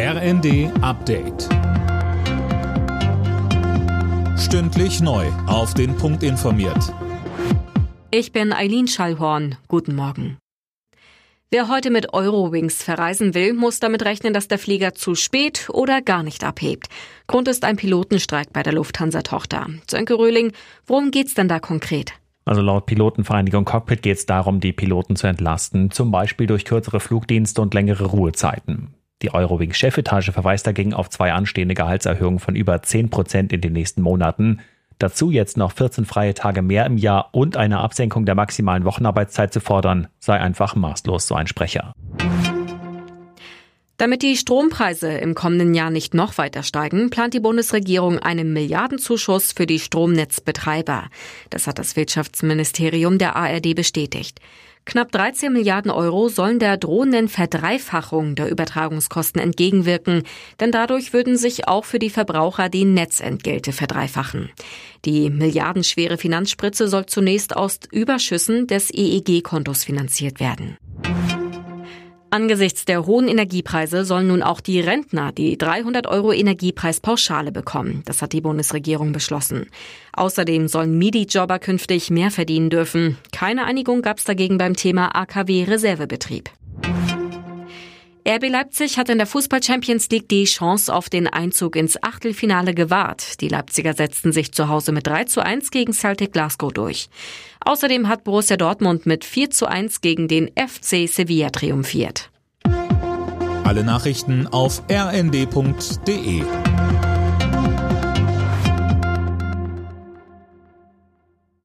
RND Update. Stündlich neu. Auf den Punkt informiert. Ich bin Eileen Schallhorn. Guten Morgen. Wer heute mit Eurowings verreisen will, muss damit rechnen, dass der Flieger zu spät oder gar nicht abhebt. Grund ist ein Pilotenstreik bei der Lufthansa-Tochter. Sönke Röhling, worum geht's denn da konkret? Also laut Pilotenvereinigung Cockpit geht es darum, die Piloten zu entlasten, zum Beispiel durch kürzere Flugdienste und längere Ruhezeiten. Die Eurowings-Chefetage verweist dagegen auf zwei anstehende Gehaltserhöhungen von über 10 Prozent in den nächsten Monaten. Dazu jetzt noch 14 freie Tage mehr im Jahr und eine Absenkung der maximalen Wochenarbeitszeit zu fordern, sei einfach maßlos, so ein Sprecher. Damit die Strompreise im kommenden Jahr nicht noch weiter steigen, plant die Bundesregierung einen Milliardenzuschuss für die Stromnetzbetreiber. Das hat das Wirtschaftsministerium der ARD bestätigt. Knapp 13 Milliarden Euro sollen der drohenden Verdreifachung der Übertragungskosten entgegenwirken, denn dadurch würden sich auch für die Verbraucher die Netzentgelte verdreifachen. Die milliardenschwere Finanzspritze soll zunächst aus Überschüssen des EEG-Kontos finanziert werden. Angesichts der hohen Energiepreise sollen nun auch die Rentner die 300 Euro Energiepreispauschale bekommen. Das hat die Bundesregierung beschlossen. Außerdem sollen MIDI-Jobber künftig mehr verdienen dürfen. Keine Einigung gab es dagegen beim Thema AKW-Reservebetrieb. RB Leipzig hat in der Fußball Champions League die Chance auf den Einzug ins Achtelfinale gewahrt. Die Leipziger setzten sich zu Hause mit 3 zu 1 gegen Celtic Glasgow durch. Außerdem hat Borussia Dortmund mit 4 zu 1 gegen den FC Sevilla triumphiert. Alle Nachrichten auf rnd.de